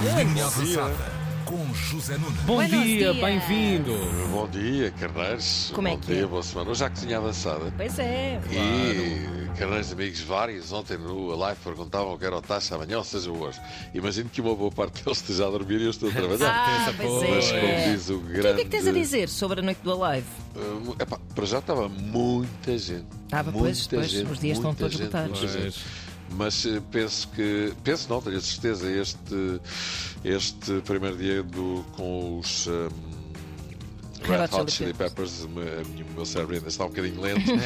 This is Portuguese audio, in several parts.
Linha Avançada com José Nunes. Bom Buenos dia, dias. bem-vindo. Bom dia, Carneiros. Como é Bom que dia, é? boa semana. Hoje já cozinha avançada. Pois é. E Carneiros amigos vários, ontem no live perguntavam que era o taxa amanhã, ou seja, hoje. Imagino que uma boa parte deles esteja a dormir e eu estou a trabalhar. Ah, pois pois Mas como é. diz o O grande. que é que tens a dizer sobre a noite do Alive? Uh, epá, para já estava muita gente. Estava, muita pois, pois, gente, os dias estão todos gente, esgotados. Mas eh, penso que. Penso não, tenho a certeza, este, este primeiro dia do, com os. um, Red Red Hot Chili Peppers, o meu- cérebro ainda está um bocadinho lento.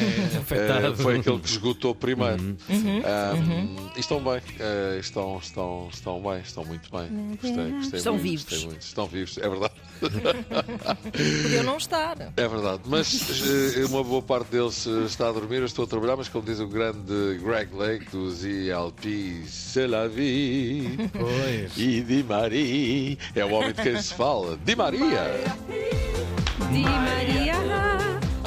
É. Eh, foi aquele que esgotou primeiro. Uhum. Um, e estão bem, eh, estão, estão, estão bem, estão muito bem. Gostei, gostei Estão muito, vivos. gostei muito. Estão vivos, é verdade. Podiam não estar. É verdade, mas eh, uma boa parte deles eh, está a dormir, eu estou a trabalhar, mas como diz o grande Greg Lake dos ELP, c'est la vie. Pois. E Di Maria, é o homem de quem se fala. Di Maria! Di Maria,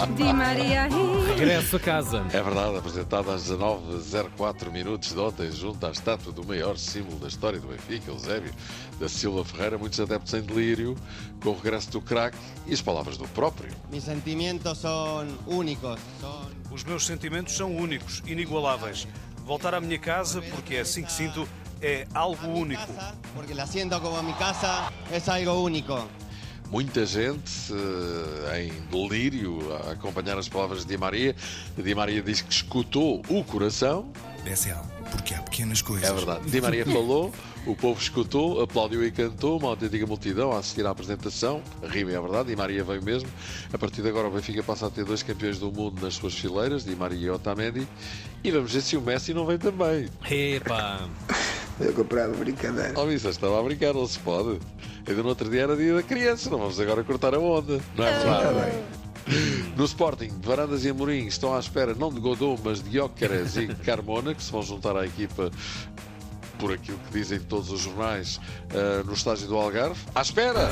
Di Maria. Regresso a casa. É verdade, apresentado às 19h04 minutos de ontem, junto à estátua do maior símbolo da história do Benfica, Eusébio da Silva Ferreira, muitos adeptos em delírio, com o regresso do craque e as palavras do próprio. Mis sentimientos son únicos, Os meus sentimentos são únicos, inigualáveis. Voltar à minha casa, porque é assim que sinto, é algo único. porque la siento como mi casa, es algo único. Muita gente eh, em delírio a acompanhar as palavras de Di Maria. Di Maria diz que escutou o coração. BSL, porque há pequenas coisas. É verdade. Di Maria falou, o povo escutou, aplaudiu e cantou, uma autêntica multidão a assistir à apresentação. Rima é verdade, Di Maria veio mesmo. A partir de agora o Benfica passa a ter dois campeões do mundo nas suas fileiras, Di Maria e Otamendi. E vamos ver se o Messi não vem também. Epá. Eu comprava brincadeira. Oh, isso estava a brincar, não se pode. Ainda no outro dia era dia da criança, não vamos agora cortar a onda. Não é verdade? bem. No Sporting, Varandas e Amorim estão à espera não de Godot, mas de Jóqueres e Carmona, que se vão juntar à equipa por aquilo que dizem todos os jornais eh, no estágio do Algarve. À espera!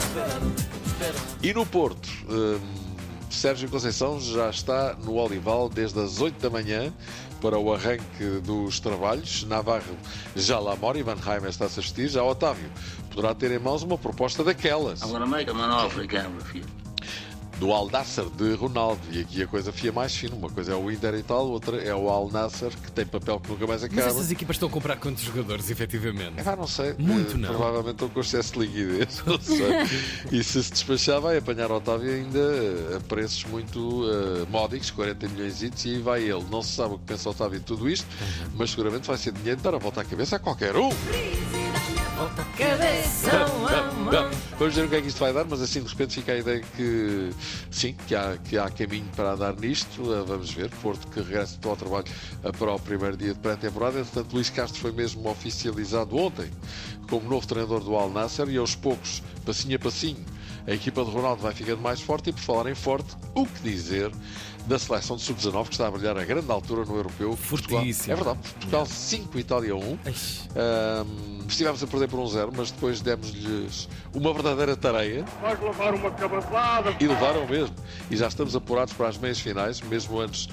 E no Porto, hum, Sérgio Conceição já está no Olival desde as 8 da manhã para o arranque dos trabalhos. Navarro já lá mora, Ivan Heimer está-se a assistir. Já Otávio poderá ter em mãos uma proposta daquelas. I'm gonna make him an offer he can't refuse. Do Al Nassr de Ronaldo. E aqui a coisa fia mais fina. Uma coisa é o Inter e tal, outra é o Al Nassr, que tem papel que nunca mais Mas acaba. essas equipas estão a comprar quantos jogadores, efetivamente? É, pá, não sei. Muito Eh, não. Provavelmente estão com excesso de liquidez. Não sei. e se se despachar, vai apanhar o Otávio ainda eh, a preços muito eh, módicos, 40 milhões e vai ele. Não se sabe o que pensa o Otávio de tudo isto, Uhum. mas seguramente vai ser dinheiro de dar a volta à cabeça a qualquer um. Cabeção, Não, Vamos ver o que é que isto vai dar, mas assim de repente fica a ideia que sim, que há, que há caminho para andar nisto. Uh, Vamos ver. Porto que regressa ao trabalho para o primeiro dia de pré-temporada. Entretanto, Luís Castro foi mesmo oficializado ontem como novo treinador do Al Nasser e aos poucos, passinho a passinho, a equipa de Ronaldo vai ficando mais forte e por falar em forte, o que dizer da seleção de sub-19 que está a brilhar a grande altura no europeu. Portugal- Fortíssimo. É verdade. Portugal 5, Itália 1. Ai, Ahm, estivemos a perder por um zero, mas depois demos-lhes uma verdadeira tareia. E levaram mesmo. E já estamos apurados para as meias finais, mesmo antes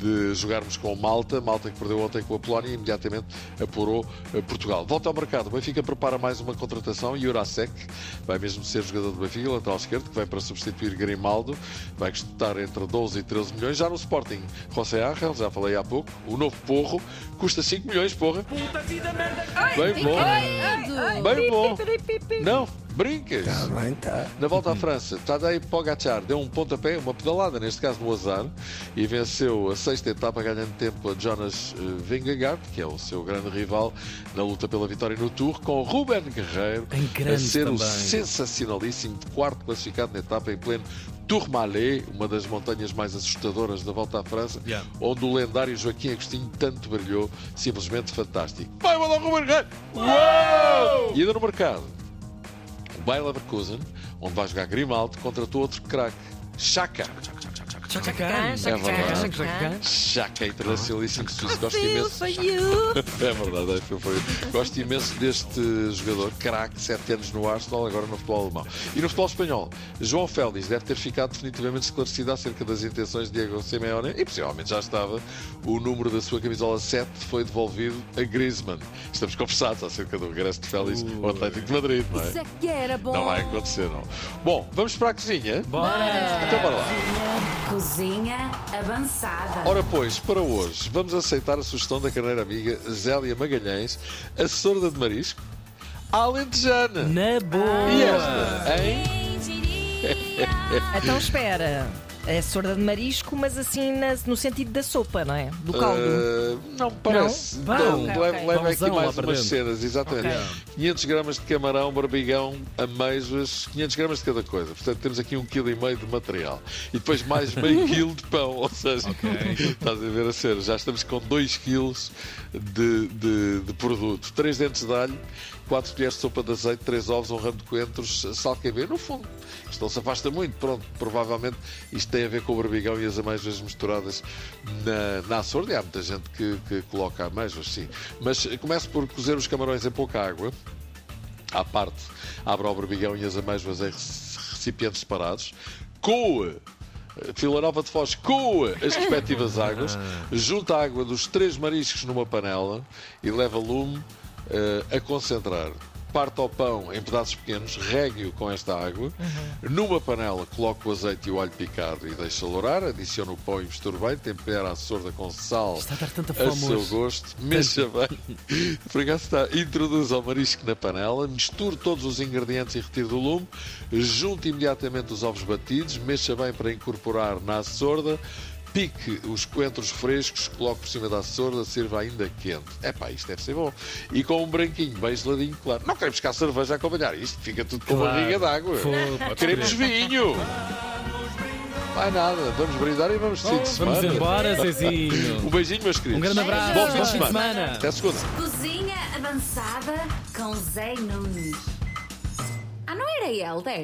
de jogarmos com Malta. Malta que perdeu ontem com a Polónia e imediatamente apurou eh, Portugal. Volta ao mercado. O Benfica prepara mais uma contratação. Jurasek vai mesmo ser jogador do Benfica, lateral esquerdo, que vem para substituir Grimaldo. Vai custar entre 12 e 13 milhões. Já no Sporting, José Ángel, já falei há pouco. O novo Porro custa 5 milhões, porra. Bem bom. Bem bom. Não, brincas. Está bem, está. Na volta à França, Tadej Pogacar deu um pontapé, uma pedalada, neste caso no azar, e venceu a sexta etapa ganhando tempo a Jonas eh, Vingegaard, que é o seu grande rival na luta pela vitória no Tour, com Ruben Guerreiro Em a ser o também. sensacionalíssimo quarto classificado na etapa em pleno Tourmalet, uma das montanhas mais assustadoras da volta à França, Yeah. onde o lendário Joaquim Agostinho tanto brilhou, simplesmente fantástico. Vai mandar o Ruben Guerreiro! Uou! E ainda no mercado, o Bayer Leverkusen, onde vai jogar Grimaldo, contratou outro craque, Chaka. Chacacã. Chacacã, chacacã, verdade. chacacã. Chaca internacionalíssimo suíço. Gosto Feel imenso. É verdade, é, foi. Gosto imenso deste jogador, craque, 7 anos no Arsenal, agora no futebol alemão. E no futebol espanhol, João Félix deve ter ficado definitivamente esclarecido acerca das intenções de Diego Simeone e possivelmente já estava. O número da sua camisola 7 foi devolvido a Griezmann. Estamos conversados acerca do regresso de Félix ao Atlético de Madrid, não é? Isso é que era bom. Não vai acontecer, não. Bom, vamos para a cozinha? Bora! Então bora lá. Cozinha avançada. Ora pois, para hoje, vamos aceitar a sugestão da carneira amiga Zélia Magalhães, assessora de marisco, alentejana. Na boa! E esta, hein? Então espera. É sorda de marisco, mas assim na- no sentido da sopa, não é? Do caldo. Uh, não parece. Não? Não, Bom. leva, Ok, ok. leva aqui mais umas cenas, exatamente. Ok. 500 gramas de camarão, barbigão, ameijoas, 500 gramas de cada coisa. Portanto, temos aqui um quilo e meio de material. E depois mais meio quilo de pão. Ou seja, estás a ver a cena. Já estamos com 2 quilos de, de, de produto. 3 dentes de alho, 4 colheres de sopa de azeite, 3 ovos, um ramo de coentros, sal que No fundo, isto não se afasta muito. Pronto, provavelmente isto tem a ver com o barbigão e as ameijoas misturadas na, na açorda. E há muita gente que, que coloca ameijoas, sim. Mas eh, começo por cozer os camarões em pouca água. À parte, abra o barbigão e as amêijoas em rec- recipientes separados. Coa! Vila Nova de Foz coa as respectivas águas, junta a água dos três mariscos numa panela e leva lume eh, a concentrar. Parte ao pão em pedaços pequenos, regue-o com esta água. Numa panela, coloque o azeite e o alho picado e deixa lourar. Adicione o pão e misture bem. Tempera a sorda com sal Está a dar tanta a fome seu hoje. gosto, mexa bem. Por acaso está, introduza o marisco na panela, misture todos os ingredientes e retire do lume, junte imediatamente os ovos batidos, mexa bem para incorporar na sorda, pique os coentros frescos, coloque por cima da sorda, sirva ainda quente. É pá, isto deve ser bom. E com um branquinho bem geladinho, claro. Não queremos buscar cerveja a acompanhar isto, fica tudo com Claro. barriga d'água. Queremos vinho. Vai nada, vamos brindar e vamos de fim de semana. Vamos embora, Zezinho. Um beijinho, meus queridos. Um grande abraço. Bom fim de semana. Até segunda. Cozinha avançada com Zé Nunes. Ah, não era Helder?